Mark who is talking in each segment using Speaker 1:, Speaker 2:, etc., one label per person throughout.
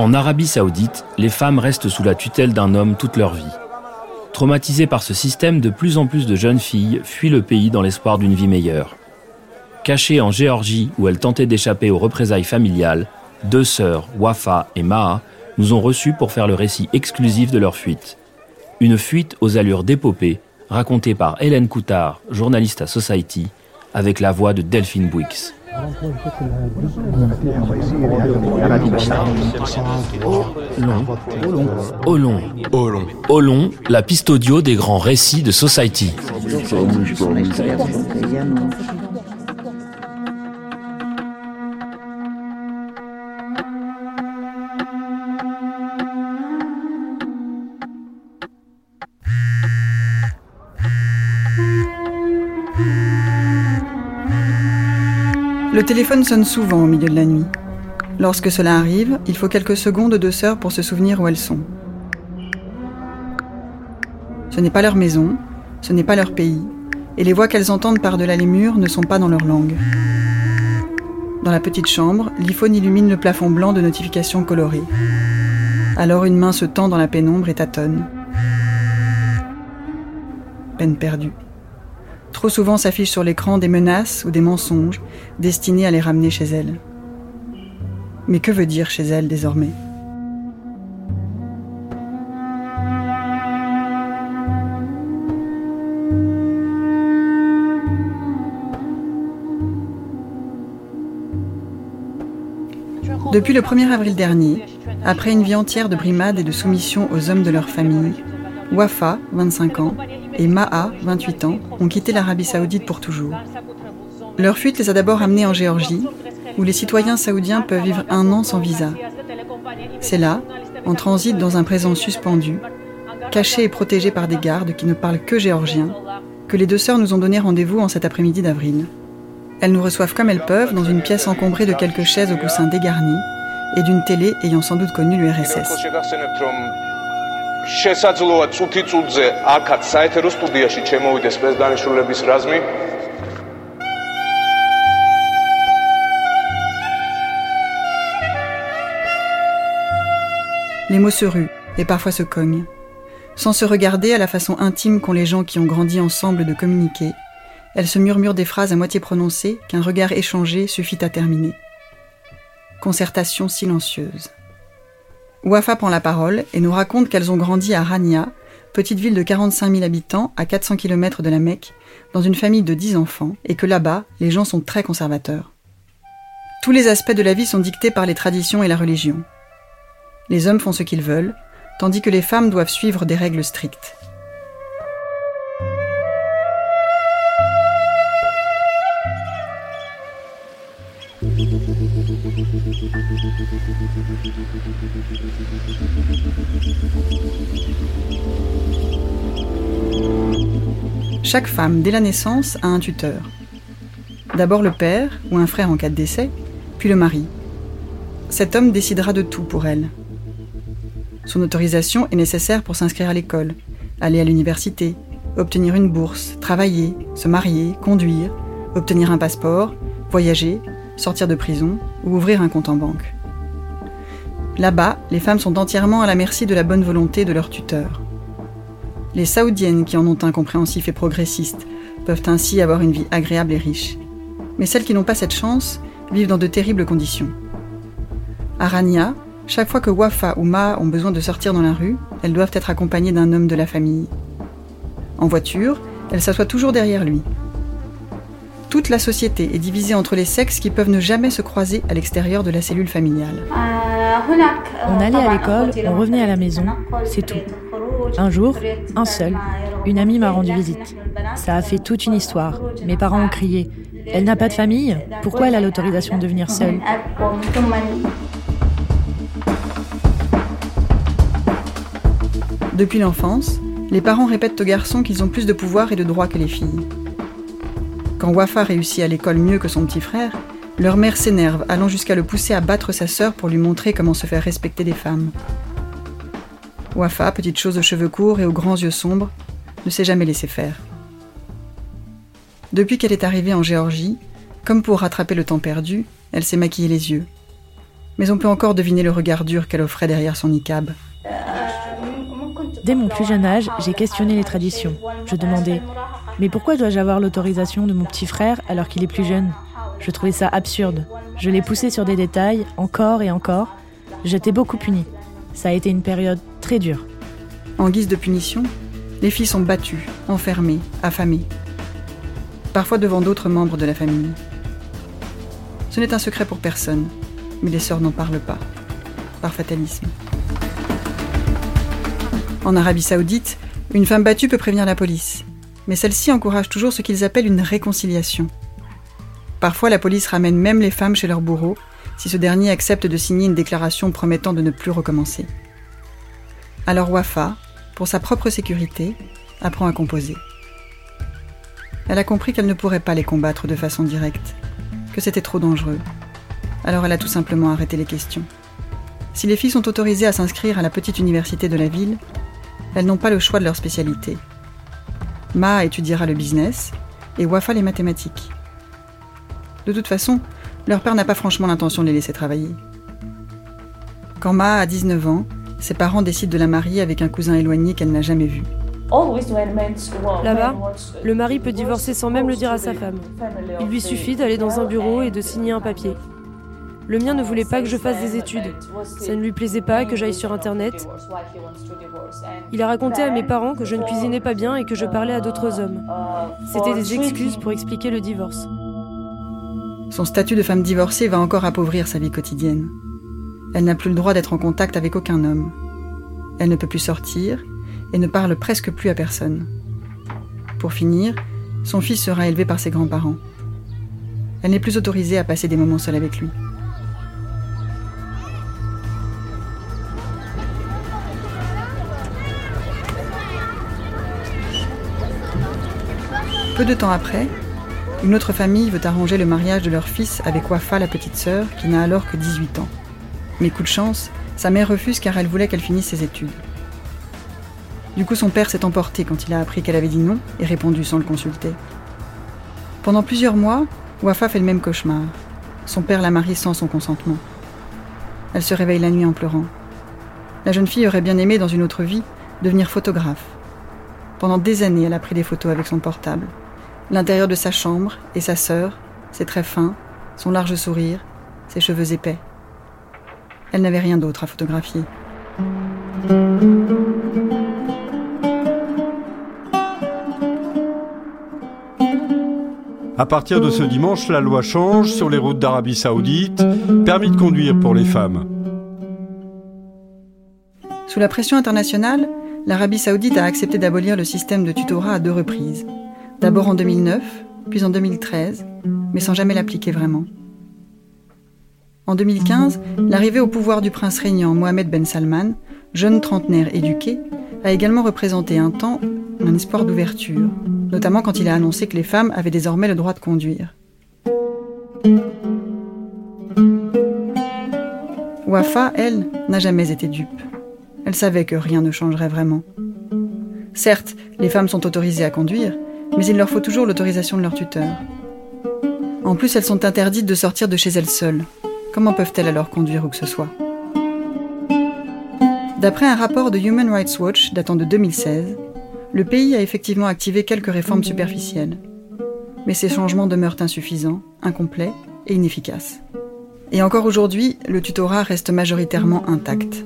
Speaker 1: En Arabie Saoudite, les femmes restent sous la tutelle d'un homme toute leur vie. Traumatisées par ce système, de plus en plus de jeunes filles fuient le pays dans l'espoir d'une vie meilleure. Cachées en Géorgie où elles tentaient d'échapper aux représailles familiales, deux sœurs, Wafa et Maha, nous ont reçus pour faire le récit exclusif de leur fuite. Une fuite aux allures d'épopée, racontée par Hélène Coutard, journaliste à Society, avec la voix de Delphine Bouix. Olon. Olon. Olon, la piste audio des grands récits de Society.
Speaker 2: Le téléphone sonne souvent au milieu de la nuit. Lorsque cela arrive, il faut quelques secondes aux deux sœurs pour se souvenir où elles sont. Ce n'est pas leur maison, ce n'est pas leur pays, et les voix qu'elles entendent par-delà les murs ne sont pas dans leur langue. Dans la petite chambre, l'iPhone illumine le plafond blanc de notifications colorées. Alors une main se tend dans la pénombre et tâtonne. Peine perdue. Trop souvent s'affichent sur l'écran des menaces ou des mensonges destinés à les ramener chez elle. Mais que veut dire chez elle désormais? Depuis le 1er avril dernier, après une vie entière de brimades et de soumission aux hommes de leur famille, Wafa, 25 ans, et Maha, 28 ans, ont quitté l'Arabie saoudite pour toujours. Leur fuite les a d'abord amenés en Géorgie, où les citoyens saoudiens peuvent vivre un an sans visa. C'est là, en transit dans un présent suspendu, cachés et protégés par des gardes qui ne parlent que géorgien, que les deux sœurs nous ont donné rendez-vous en cet après-midi d'avril. Elles nous reçoivent comme elles peuvent dans une pièce encombrée de quelques chaises au coussin dégarni et d'une télé ayant sans doute connu le RSS.
Speaker 3: შესაძლოა წუთი წუთზე აქაც საეთერო სტუდიაში ჩემოვიდეს სპეცდანიშვილების რაზმი
Speaker 2: Les mots se ruent et parfois se cognent. Sans se regarder à la façon intime qu'ont les gens qui ont grandi ensemble de communiquer, elles se murmurent des phrases à moitié prononcées qu'un regard échangé suffit à terminer. Concertation silencieuse. Wafa prend la parole et nous raconte qu'elles ont grandi à Rania, petite ville de 45 000 habitants à 400 km de la Mecque, dans une famille de 10 enfants, et que là-bas, les gens sont très conservateurs. Tous les aspects de la vie sont dictés par les traditions et la religion. Les hommes font ce qu'ils veulent, tandis que les femmes doivent suivre des règles strictes. Chaque femme, dès la naissance, a un tuteur. D'abord le père ou un frère en cas de décès, puis le mari. Cet homme décidera de tout pour elle. Son autorisation est nécessaire pour s'inscrire à l'école, aller à l'université, obtenir une bourse, travailler, se marier, conduire, obtenir un passeport, voyager, sortir de prison ou ouvrir un compte en banque. Là-bas, les femmes sont entièrement à la merci de la bonne volonté de leur tuteur. Les saoudiennes qui en ont un compréhensif et progressiste peuvent ainsi avoir une vie agréable et riche. Mais celles qui n'ont pas cette chance vivent dans de terribles conditions. À Rania, chaque fois que Wafa ou Ma ont besoin de sortir dans la rue, elles doivent être accompagnées d'un homme de la famille. En voiture, elles s'assoient toujours derrière lui. Toute la société est divisée entre les sexes qui peuvent ne jamais se croiser à l'extérieur de la cellule familiale.
Speaker 4: On allait à l'école, on revenait à la maison, c'est tout. Un jour, un seul, une amie m'a rendu visite. Ça a fait toute une histoire. Mes parents ont crié. Elle n'a pas de famille? Pourquoi elle a l'autorisation de venir seule?
Speaker 2: Depuis l'enfance, les parents répètent aux garçons qu'ils ont plus de pouvoir et de droits que les filles. Quand Wafa réussit à l'école mieux que son petit frère, leur mère s'énerve, allant jusqu'à le pousser à battre sa sœur pour lui montrer comment se faire respecter des femmes. Wafa, petite chose aux cheveux courts et aux grands yeux sombres, ne s'est jamais laissé faire. Depuis qu'elle est arrivée en Géorgie, comme pour rattraper le temps perdu, elle s'est maquillée les yeux. Mais on peut encore deviner le regard dur qu'elle offrait derrière son niqab.
Speaker 4: Dès mon plus jeune âge, j'ai questionné les traditions. Je demandais Mais pourquoi dois-je avoir l'autorisation de mon petit frère alors qu'il est plus jeune? Je trouvais ça absurde. Je l'ai poussé sur des détails, encore et encore. J'étais beaucoup punie. Ça a été une période
Speaker 2: En guise de punition, les filles sont battues, enfermées, affamées. Parfois devant d'autres membres de la famille. Ce n'est un secret pour personne, mais les sœurs n'en parlent pas, par fatalisme. En Arabie saoudite, une femme battue peut prévenir la police, mais celle-ci encourage toujours ce qu'ils appellent une réconciliation. Parfois, la police ramène même les femmes chez leur bourreau si ce dernier accepte de signer une déclaration promettant de ne plus recommencer. Alors Wafa, pour sa propre sécurité, apprend à composer. Elle a compris qu'elle ne pourrait pas les combattre de façon directe, que c'était trop dangereux. Alors elle a tout simplement arrêté les questions. Si les filles sont autorisées à s'inscrire à la petite université de la ville, elles n'ont pas le choix de leur spécialité. Ma étudiera le business et Wafa les mathématiques. De toute façon, leur père n'a pas franchement l'intention de les laisser travailler. Quand Ma a 19 ans, ses parents décident de la marier avec un cousin éloigné qu'elle n'a jamais vu.
Speaker 5: Là-bas, le mari peut divorcer sans même le dire à sa femme. Il lui suffit d'aller dans un bureau et de signer un papier. Le mien ne voulait pas que je fasse des études. Ça ne lui plaisait pas que j'aille sur Internet. Il a raconté à mes parents que je ne cuisinais pas bien et que je parlais à d'autres hommes. C'était des excuses pour expliquer le divorce.
Speaker 2: Son statut de femme divorcée va encore appauvrir sa vie quotidienne. Elle n'a plus le droit d'être en contact avec aucun homme. Elle ne peut plus sortir et ne parle presque plus à personne. Pour finir, son fils sera élevé par ses grands-parents. Elle n'est plus autorisée à passer des moments seuls avec lui. Peu de temps après, une autre famille veut arranger le mariage de leur fils avec Wafa, la petite sœur, qui n'a alors que 18 ans. Mais coup de chance, sa mère refuse car elle voulait qu'elle finisse ses études. Du coup, son père s'est emporté quand il a appris qu'elle avait dit non et répondu sans le consulter. Pendant plusieurs mois, Wafa fait le même cauchemar. Son père la marie sans son consentement. Elle se réveille la nuit en pleurant. La jeune fille aurait bien aimé, dans une autre vie, devenir photographe. Pendant des années, elle a pris des photos avec son portable l'intérieur de sa chambre et sa sœur, ses traits fins, son large sourire, ses cheveux épais. Elle n'avait rien d'autre à photographier.
Speaker 6: À partir de ce dimanche, la loi change sur les routes d'Arabie Saoudite, permis de conduire pour les femmes.
Speaker 2: Sous la pression internationale, l'Arabie Saoudite a accepté d'abolir le système de tutorat à deux reprises. D'abord en 2009, puis en 2013, mais sans jamais l'appliquer vraiment. En 2015, l'arrivée au pouvoir du prince régnant Mohamed Ben Salman, jeune trentenaire éduqué, a également représenté un temps un espoir d'ouverture, notamment quand il a annoncé que les femmes avaient désormais le droit de conduire. Wafa, elle, n'a jamais été dupe. Elle savait que rien ne changerait vraiment. Certes, les femmes sont autorisées à conduire, mais il leur faut toujours l'autorisation de leur tuteur. En plus, elles sont interdites de sortir de chez elles seules. Comment peuvent-elles alors conduire où que ce soit D'après un rapport de Human Rights Watch datant de 2016, le pays a effectivement activé quelques réformes superficielles. Mais ces changements demeurent insuffisants, incomplets et inefficaces. Et encore aujourd'hui, le tutorat reste majoritairement intact.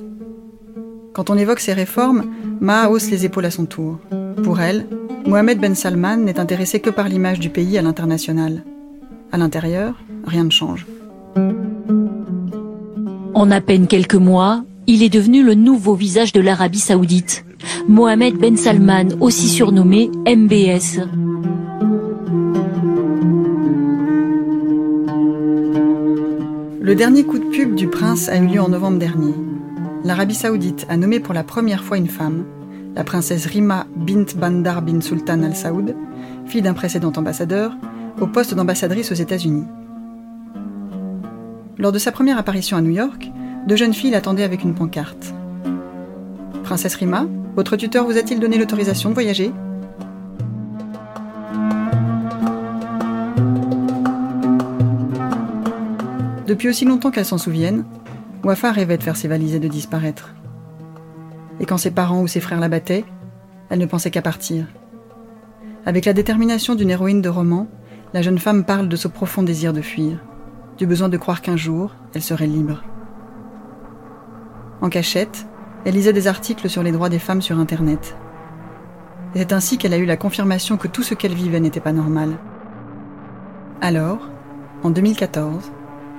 Speaker 2: Quand on évoque ces réformes, Ma hausse les épaules à son tour. Pour elle, Mohamed Ben Salman n'est intéressé que par l'image du pays à l'international. À l'intérieur, rien ne change.
Speaker 7: En à peine quelques mois, il est devenu le nouveau visage de l'Arabie saoudite. Mohamed Ben Salman, aussi surnommé MBS.
Speaker 2: Le dernier coup de pub du prince a eu lieu en novembre dernier. L'Arabie saoudite a nommé pour la première fois une femme, la princesse Rima bint Bandar bin Sultan Al Saoud, fille d'un précédent ambassadeur, au poste d'ambassadrice aux États-Unis. Lors de sa première apparition à New York, deux jeunes filles l'attendaient avec une pancarte. Princesse Rima, votre tuteur vous a-t-il donné l'autorisation de voyager? Depuis aussi longtemps qu'elle s'en souvienne, Wafa rêvait de faire ses valises et de disparaître. Et quand ses parents ou ses frères la battaient, elle ne pensait qu'à partir. Avec la détermination d'une héroïne de roman, la jeune femme parle de ce profond désir de fuir, du besoin de croire qu'un jour, elle serait libre. En cachette, elle lisait des articles sur les droits des femmes sur Internet. Et c'est ainsi qu'elle a eu la confirmation que tout ce qu'elle vivait n'était pas normal. Alors, en 2014,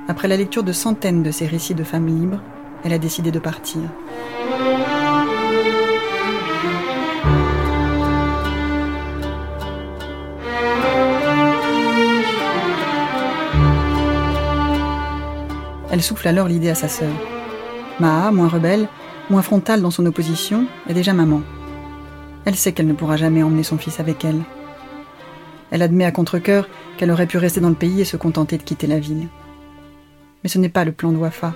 Speaker 2: après la lecture de centaines de ces récits de femmes libres, elle a décidé de partir. Elle souffle alors l'idée à sa sœur. Maa, moins rebelle, moins frontale dans son opposition, est déjà maman. Elle sait qu'elle ne pourra jamais emmener son fils avec elle. Elle admet à contre-coeur qu'elle aurait pu rester dans le pays et se contenter de quitter la ville. Mais ce n'est pas le plan de Wafa.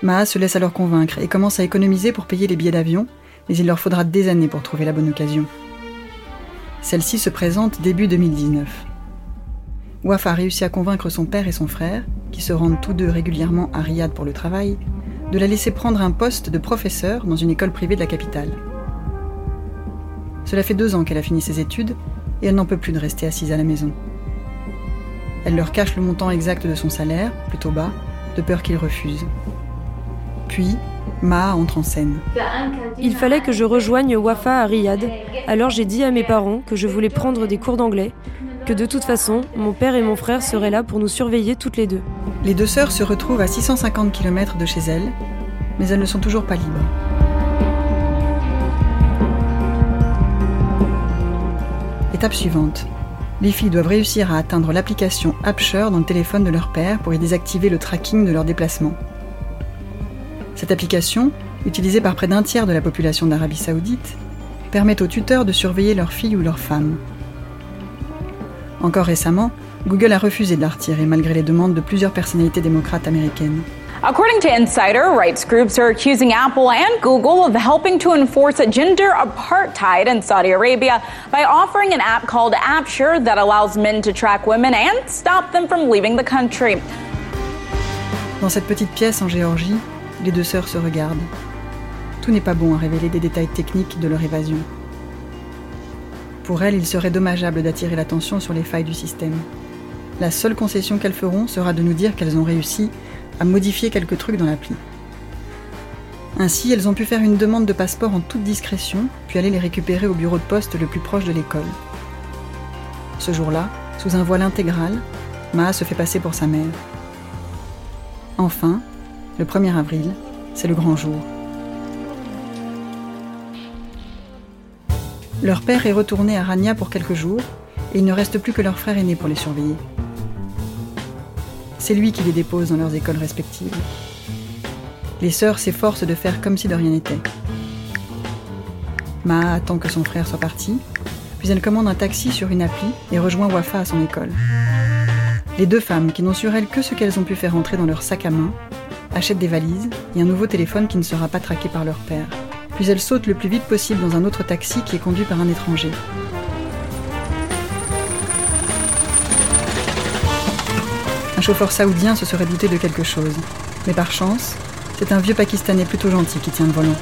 Speaker 2: Maa se laisse alors convaincre et commence à économiser pour payer les billets d'avion, mais il leur faudra des années pour trouver la bonne occasion. Celle-ci se présente début 2019. Wafa réussit à convaincre son père et son frère, qui se rendent tous deux régulièrement à Riyad pour le travail, de la laisser prendre un poste de professeur dans une école privée de la capitale. Cela fait deux ans qu'elle a fini ses études et elle n'en peut plus de rester assise à la maison. Elle leur cache le montant exact de son salaire, plutôt bas, de peur qu'ils refusent. Puis, Ma entre en scène.
Speaker 5: Il fallait que je rejoigne Wafa à Riyad, alors j'ai dit à mes parents que je voulais prendre des cours d'anglais, de toute façon, mon père et mon frère seraient là pour nous surveiller toutes les deux.
Speaker 2: Les deux sœurs se retrouvent à 650 km de chez elles, mais elles ne sont toujours pas libres. Étape suivante. Les filles doivent réussir à atteindre l'application AppShare dans le téléphone de leur père pour y désactiver le tracking de leurs déplacements. Cette application, utilisée par près d'un tiers de la population d'Arabie saoudite, permet aux tuteurs de surveiller leurs filles ou leurs femmes. Encore récemment, Google a refusé de la retirer malgré les demandes de plusieurs personnalités démocrates américaines.
Speaker 8: According to Insider, rights groups are accusing Apple and Google of helping to enforce gender apartheid in Saudi Arabia by offering an app called AppSure that allows men to track women and stop them from leaving the country.
Speaker 2: Dans cette petite pièce en Géorgie, les deux sœurs se regardent. Tout n'est pas bon à révéler des détails techniques de leur évasion. Pour elles, il serait dommageable d'attirer l'attention sur les failles du système. La seule concession qu'elles feront sera de nous dire qu'elles ont réussi à modifier quelques trucs dans l'appli. Ainsi, elles ont pu faire une demande de passeport en toute discrétion, puis aller les récupérer au bureau de poste le plus proche de l'école. Ce jour-là, sous un voile intégral, Maa se fait passer pour sa mère. Enfin, le 1er avril, c'est le grand jour. Leur père est retourné à Rania pour quelques jours, et il ne reste plus que leur frère aîné pour les surveiller. C'est lui qui les dépose dans leurs écoles respectives. Les sœurs s'efforcent de faire comme si de rien n'était. Maa attend que son frère soit parti, puis elle commande un taxi sur une appli et rejoint Wafa à son école. Les deux femmes, qui n'ont sur elles que ce qu'elles ont pu faire entrer dans leur sac à main, achètent des valises et un nouveau téléphone qui ne sera pas traqué par leur père. Puis elles sautent le plus vite possible dans un autre taxi qui est conduit par un étranger. Un chauffeur saoudien se serait douté de quelque chose. Mais par chance, c'est un vieux Pakistanais plutôt gentil qui tient le volant.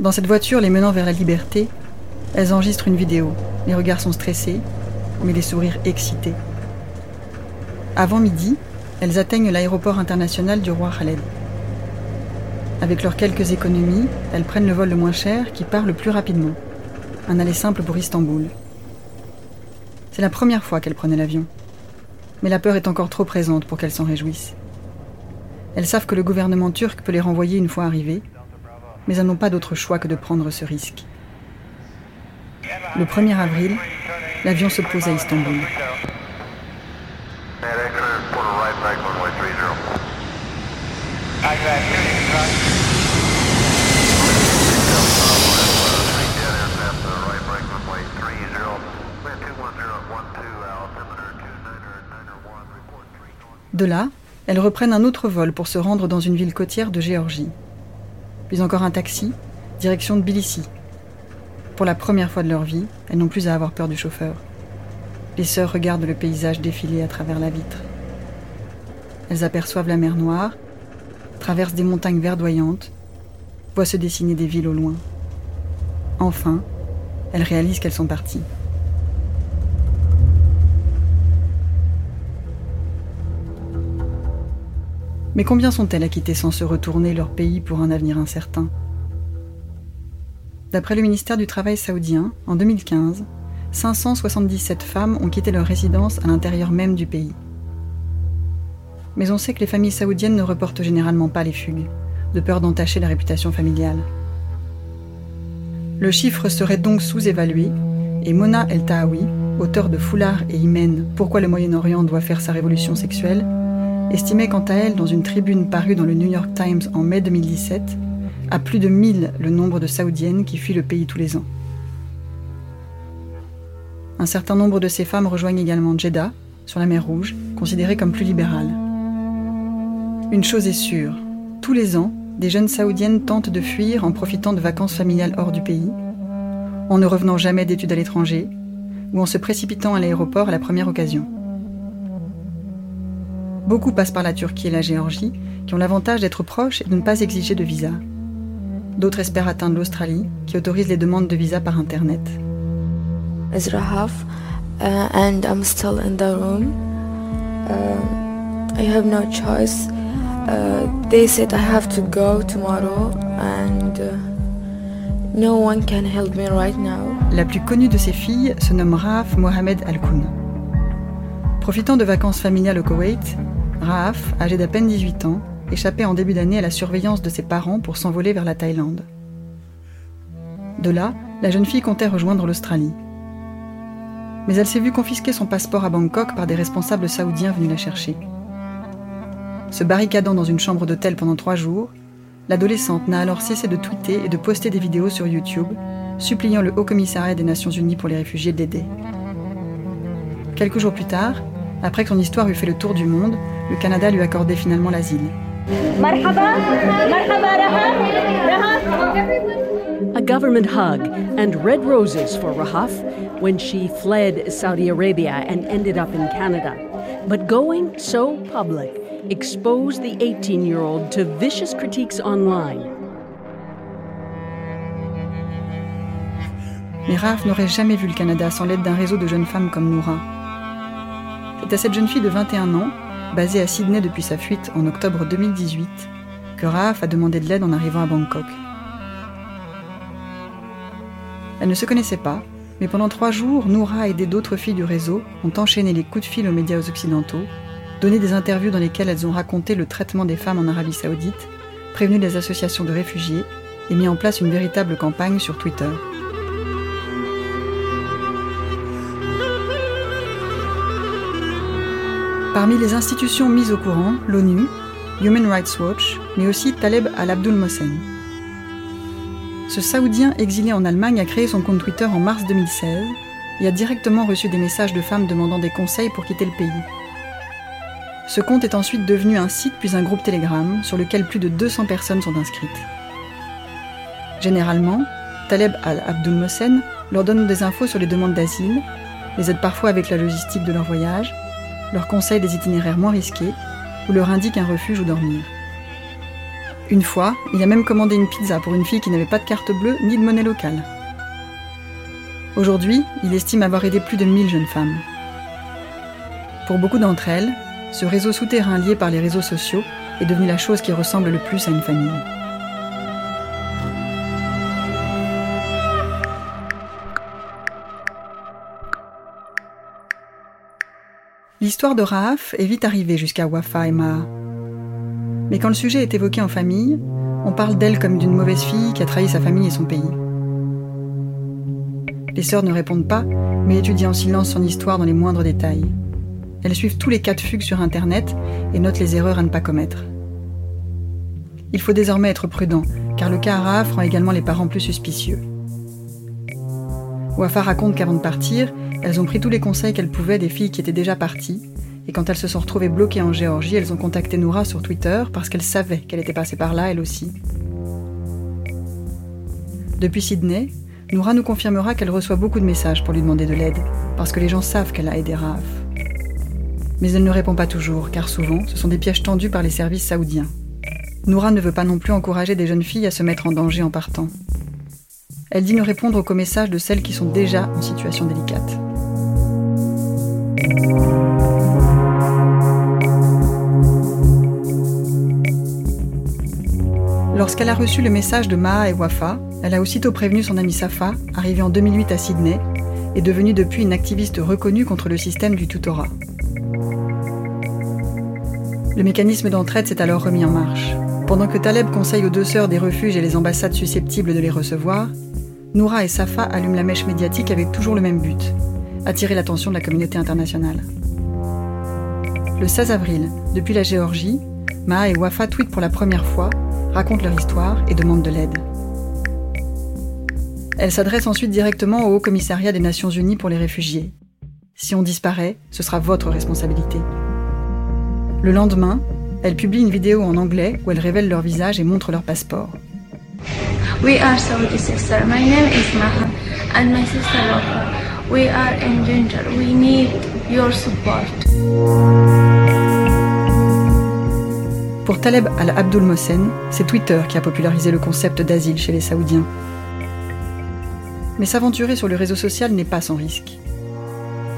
Speaker 2: Dans cette voiture les menant vers la liberté, elles enregistrent une vidéo. Les regards sont stressés, mais les sourires excités. Avant midi, elles atteignent l'aéroport international du roi Khaled. Avec leurs quelques économies, elles prennent le vol le moins cher qui part le plus rapidement. Un aller simple pour Istanbul. C'est la première fois qu'elles prenaient l'avion. Mais la peur est encore trop présente pour qu'elles s'en réjouissent. Elles savent que le gouvernement turc peut les renvoyer une fois arrivées, mais elles n'ont pas d'autre choix que de prendre ce risque. Le 1er avril, l'avion se pose à Istanbul. De là, elles reprennent un autre vol pour se rendre dans une ville côtière de Géorgie. Puis encore un taxi, direction de Tbilissi. Pour la première fois de leur vie, elles n'ont plus à avoir peur du chauffeur. Les sœurs regardent le paysage défiler à travers la vitre. Elles aperçoivent la mer Noire, traversent des montagnes verdoyantes, voient se dessiner des villes au loin. Enfin, elles réalisent qu'elles sont parties. Mais combien sont-elles à quitter sans se retourner leur pays pour un avenir incertain? D'après le ministère du Travail saoudien, en 2015, 577 femmes ont quitté leur résidence à l'intérieur même du pays. Mais on sait que les familles saoudiennes ne reportent généralement pas les fugues, de peur d'entacher la réputation familiale. Le chiffre serait donc sous-évalué, et Mona El Tahawi, auteur de Foulard et Imen Pourquoi le Moyen-Orient doit faire sa révolution sexuelle, estimait quant à elle dans une tribune parue dans le New York Times en mai 2017 à plus de 1000 le nombre de Saoudiennes qui fuient le pays tous les ans. Un certain nombre de ces femmes rejoignent également Jeddah, sur la mer Rouge, considérée comme plus libérale. Une chose est sûre, tous les ans, des jeunes Saoudiennes tentent de fuir en profitant de vacances familiales hors du pays, en ne revenant jamais d'études à l'étranger, ou en se précipitant à l'aéroport à la première occasion. Beaucoup passent par la Turquie et la Géorgie, qui ont l'avantage d'être proches et de ne pas exiger de visa. D'autres espèrent atteindre l'Australie, qui autorise les demandes de visa par Internet.
Speaker 9: As Rahaf, uh, and I'm still in the room. Uh, I have no choice. Uh, they said I have to go tomorrow, and uh, no one can help me right now.
Speaker 2: La plus connue de ses filles se nomme Rahaf Mohamed Al-Koun. Profitant de vacances familiales au Koweït, Raaf, âgé d'à peine 18 ans, échappait en début d'année à la surveillance de ses parents pour s'envoler vers la Thaïlande. De là, la jeune fille comptait rejoindre l'Australie. Mais elle s'est vue confisquer son passeport à Bangkok par des responsables saoudiens venus la chercher. Se barricadant dans une chambre d'hôtel pendant trois jours, l'adolescente n'a alors cessé de tweeter et de poster des vidéos sur YouTube, suppliant le Haut Commissariat des Nations Unies pour les réfugiés d'aider. Quelques jours plus tard, après que son histoire eut fait le tour du monde, le Canada lui accordait finalement l'asile.
Speaker 10: A government hug and red roses for Rahaf when she fled Saudi Arabia and ended up in Canada. But going so public exposed the 18 year old to vicious critiques online.
Speaker 2: Mais Rahaf n'aurait jamais vu le Canada sans l'aide d'un réseau de jeunes femmes comme Noura. C'est à cette jeune fille de 21 ans, basée à Sydney depuis sa fuite en octobre 2018, que Raaf a demandé de l'aide en arrivant à Bangkok. Elle ne se connaissait pas, mais pendant trois jours, Noura et d'autres filles du réseau ont enchaîné les coups de fil aux médias occidentaux, donné des interviews dans lesquelles elles ont raconté le traitement des femmes en Arabie saoudite, prévenu des associations de réfugiés et mis en place une véritable campagne sur Twitter. Parmi les institutions mises au courant, l'ONU, Human Rights Watch, mais aussi Taleb al-Abdul Mohsen. Ce Saoudien exilé en Allemagne a créé son compte Twitter en mars 2016 et a directement reçu des messages de femmes demandant des conseils pour quitter le pays. Ce compte est ensuite devenu un site puis un groupe Telegram sur lequel plus de 200 personnes sont inscrites. Généralement, Taleb al-Abdul Mohsen leur donne des infos sur les demandes d'asile, les aide parfois avec la logistique de leur voyage leur conseille des itinéraires moins risqués ou leur indique un refuge où dormir. Une fois, il a même commandé une pizza pour une fille qui n'avait pas de carte bleue ni de monnaie locale. Aujourd'hui, il estime avoir aidé plus de 1000 jeunes femmes. Pour beaucoup d'entre elles, ce réseau souterrain lié par les réseaux sociaux est devenu la chose qui ressemble le plus à une famille. L'histoire de Raaf est vite arrivée jusqu'à Wafa et Maha. Mais quand le sujet est évoqué en famille, on parle d'elle comme d'une mauvaise fille qui a trahi sa famille et son pays. Les sœurs ne répondent pas, mais étudient en silence son histoire dans les moindres détails. Elles suivent tous les cas de fugue sur Internet et notent les erreurs à ne pas commettre. Il faut désormais être prudent, car le cas Araf rend également les parents plus suspicieux. Wafa raconte qu'avant de partir, elles ont pris tous les conseils qu'elles pouvaient des filles qui étaient déjà parties, et quand elles se sont retrouvées bloquées en Géorgie, elles ont contacté Noura sur Twitter parce qu'elles savaient qu'elle était passée par là, elle aussi. Depuis Sydney, Noura nous confirmera qu'elle reçoit beaucoup de messages pour lui demander de l'aide, parce que les gens savent qu'elle a aidé Raaf. Mais elle ne répond pas toujours, car souvent, ce sont des pièges tendus par les services saoudiens. Noura ne veut pas non plus encourager des jeunes filles à se mettre en danger en partant. Elle dit ne répondre qu'aux messages de celles qui sont déjà en situation délicate. Lorsqu'elle a reçu le message de Maha et Wafa, elle a aussitôt prévenu son amie Safa, arrivée en 2008 à Sydney, et devenue depuis une activiste reconnue contre le système du tutorat. Le mécanisme d'entraide s'est alors remis en marche. Pendant que Taleb conseille aux deux sœurs des refuges et les ambassades susceptibles de les recevoir, Noura et Safa allument la mèche médiatique avec toujours le même but attirer l'attention de la communauté internationale. Le 16 avril, depuis la Géorgie, Maha et Wafa tweetent pour la première fois, racontent leur histoire et demandent de l'aide. Elles s'adressent ensuite directement au Haut Commissariat des Nations Unies pour les réfugiés. Si on disparaît, ce sera votre responsabilité. Le lendemain, elles publient une vidéo en anglais où elles révèlent leur visage et montrent leur passeport.
Speaker 11: We are Saudi sister. My name is Maha and my sister Wafa. We are in danger. We need your support.
Speaker 2: Pour Taleb al-Abdul Mohsen, c'est Twitter qui a popularisé le concept d'asile chez les Saoudiens. Mais s'aventurer sur le réseau social n'est pas sans risque.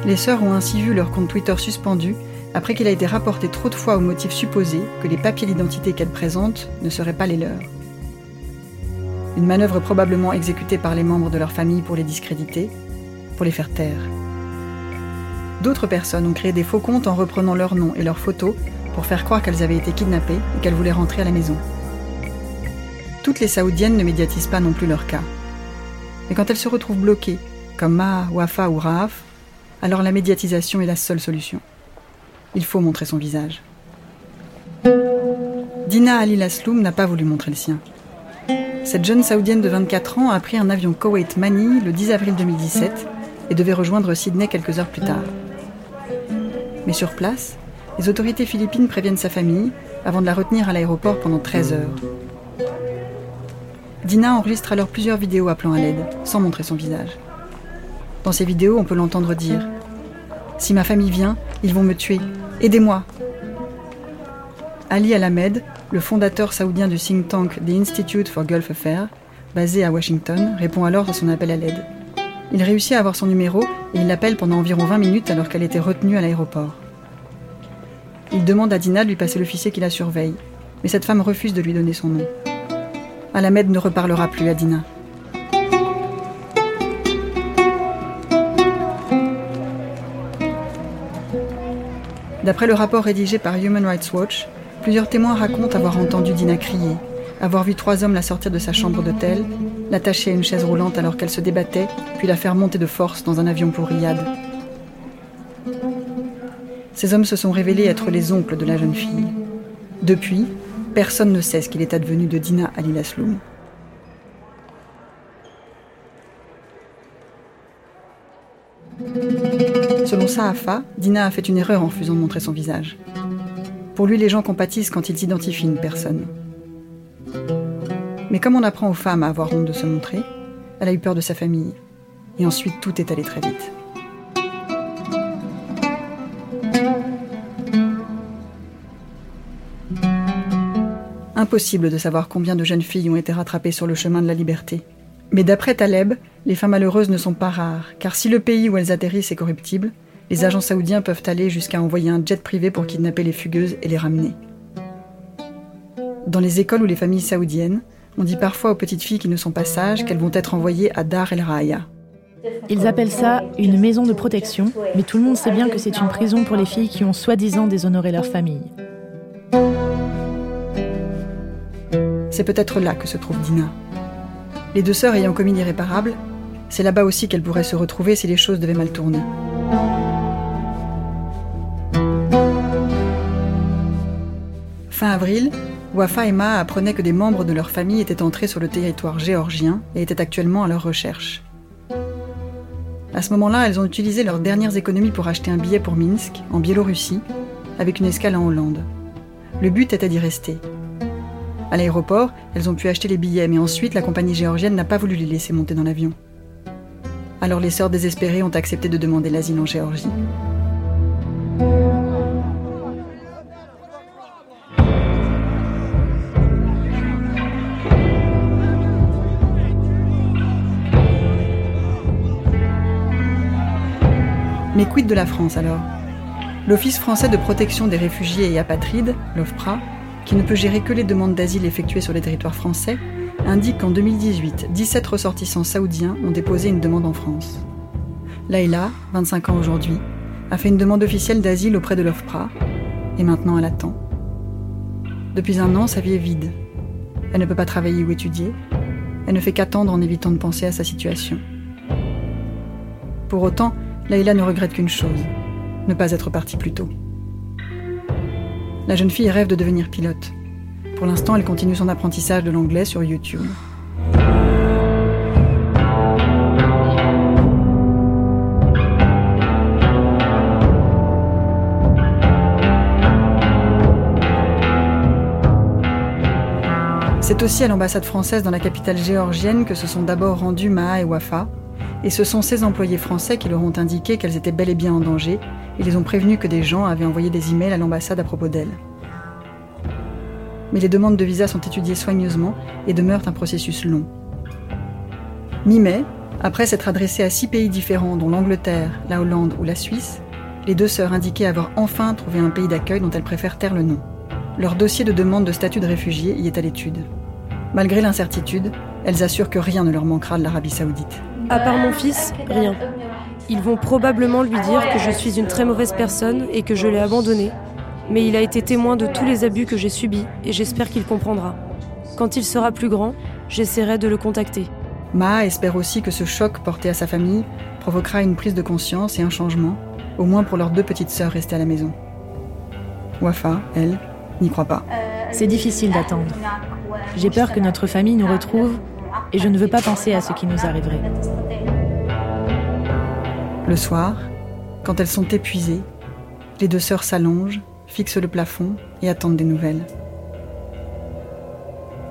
Speaker 2: Les sœurs ont ainsi vu leur compte Twitter suspendu après qu'il a été rapporté trop de fois au motif supposé que les papiers d'identité qu'elles présentent ne seraient pas les leurs. Une manœuvre probablement exécutée par les membres de leur famille pour les discréditer, pour les faire taire. D'autres personnes ont créé des faux comptes en reprenant leurs noms et leurs photos pour faire croire qu'elles avaient été kidnappées et qu'elles voulaient rentrer à la maison. Toutes les Saoudiennes ne médiatisent pas non plus leur cas. Mais quand elles se retrouvent bloquées, comme Maha, Wafa ou Raaf, alors la médiatisation est la seule solution. Il faut montrer son visage. Dina Ali Lasloum n'a pas voulu montrer le sien. Cette jeune saoudienne de 24 ans a pris un avion Koweït Mani le 10 avril 2017 et devait rejoindre Sydney quelques heures plus tard. Mais sur place, les autorités philippines préviennent sa famille avant de la retenir à l'aéroport pendant 13 heures. Dina enregistre alors plusieurs vidéos appelant à l'aide, sans montrer son visage. Dans ces vidéos, on peut l'entendre dire ⁇ Si ma famille vient, ils vont me tuer. Aidez-moi !⁇ Ali Alamed, le fondateur saoudien du think tank The Institute for Gulf Affairs, basé à Washington, répond alors à son appel à l'aide. Il réussit à avoir son numéro et il l'appelle pendant environ 20 minutes alors qu'elle était retenue à l'aéroport. Il demande à Dina de lui passer l'officier qui la surveille, mais cette femme refuse de lui donner son nom. Alamed ne reparlera plus à Dina. D'après le rapport rédigé par Human Rights Watch, Plusieurs témoins racontent avoir entendu Dina crier, avoir vu trois hommes la sortir de sa chambre d'hôtel, l'attacher à une chaise roulante alors qu'elle se débattait, puis la faire monter de force dans un avion pour Riyad. Ces hommes se sont révélés être les oncles de la jeune fille. Depuis, personne ne sait ce qu'il est advenu de Dina Alilasloum. Selon Saafa, Dina a fait une erreur en refusant de montrer son visage. Pour lui, les gens compatissent quand ils identifient une personne. Mais comme on apprend aux femmes à avoir honte de se montrer, elle a eu peur de sa famille. Et ensuite, tout est allé très vite. Impossible de savoir combien de jeunes filles ont été rattrapées sur le chemin de la liberté. Mais d'après Taleb, les femmes malheureuses ne sont pas rares, car si le pays où elles atterrissent est corruptible, les agents saoudiens peuvent aller jusqu'à envoyer un jet privé pour kidnapper les fugueuses et les ramener. Dans les écoles ou les familles saoudiennes, on dit parfois aux petites filles qui ne sont pas sages qu'elles vont être envoyées à Dar el Raya.
Speaker 4: Ils appellent ça une maison de protection, mais tout le monde sait bien que c'est une prison pour les filles qui ont soi-disant déshonoré leur famille.
Speaker 2: C'est peut-être là que se trouve Dina. Les deux sœurs ayant commis l'irréparable, c'est là-bas aussi qu'elles pourraient se retrouver si les choses devaient mal tourner. Fin avril, Wafa et Ma apprenaient que des membres de leur famille étaient entrés sur le territoire géorgien et étaient actuellement à leur recherche. À ce moment-là, elles ont utilisé leurs dernières économies pour acheter un billet pour Minsk, en Biélorussie, avec une escale en Hollande. Le but était d'y rester. À l'aéroport, elles ont pu acheter les billets, mais ensuite la compagnie géorgienne n'a pas voulu les laisser monter dans l'avion. Alors les sœurs désespérées ont accepté de demander l'asile en Géorgie. La France alors L'Office français de protection des réfugiés et apatrides, l'OFPRA, qui ne peut gérer que les demandes d'asile effectuées sur les territoires français, indique qu'en 2018, 17 ressortissants saoudiens ont déposé une demande en France. Laila, 25 ans aujourd'hui, a fait une demande officielle d'asile auprès de l'OFPRA, et maintenant elle attend. Depuis un an, sa vie est vide. Elle ne peut pas travailler ou étudier. Elle ne fait qu'attendre en évitant de penser à sa situation. Pour autant, Laila ne regrette qu'une chose, ne pas être partie plus tôt. La jeune fille rêve de devenir pilote. Pour l'instant, elle continue son apprentissage de l'anglais sur YouTube. C'est aussi à l'ambassade française dans la capitale géorgienne que se sont d'abord rendus Maha et Wafa, et ce sont ces employés français qui leur ont indiqué qu'elles étaient bel et bien en danger et les ont prévenus que des gens avaient envoyé des emails à l'ambassade à propos d'elles. Mais les demandes de visa sont étudiées soigneusement et demeurent un processus long. Mi-mai, après s'être adressées à six pays différents, dont l'Angleterre, la Hollande ou la Suisse, les deux sœurs indiquaient avoir enfin trouvé un pays d'accueil dont elles préfèrent taire le nom. Leur dossier de demande de statut de réfugié y est à l'étude. Malgré l'incertitude, elles assurent que rien ne leur manquera de l'Arabie saoudite.
Speaker 5: À part mon fils, rien. Ils vont probablement lui dire que je suis une très mauvaise personne et que je l'ai abandonné, mais il a été témoin de tous les abus que j'ai subis et j'espère qu'il comprendra. Quand il sera plus grand, j'essaierai de le contacter.
Speaker 2: Ma espère aussi que ce choc porté à sa famille provoquera une prise de conscience et un changement, au moins pour leurs deux petites sœurs restées à la maison. Wafa, elle, n'y croit pas.
Speaker 4: C'est difficile d'attendre. J'ai peur que notre famille nous retrouve et je ne veux pas penser à ce qui nous arriverait.
Speaker 2: Le soir, quand elles sont épuisées, les deux sœurs s'allongent, fixent le plafond et attendent des nouvelles.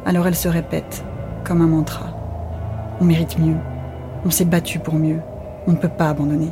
Speaker 2: Alors elles se répètent, comme un mantra. On mérite mieux. On s'est battu pour mieux. On ne peut pas abandonner.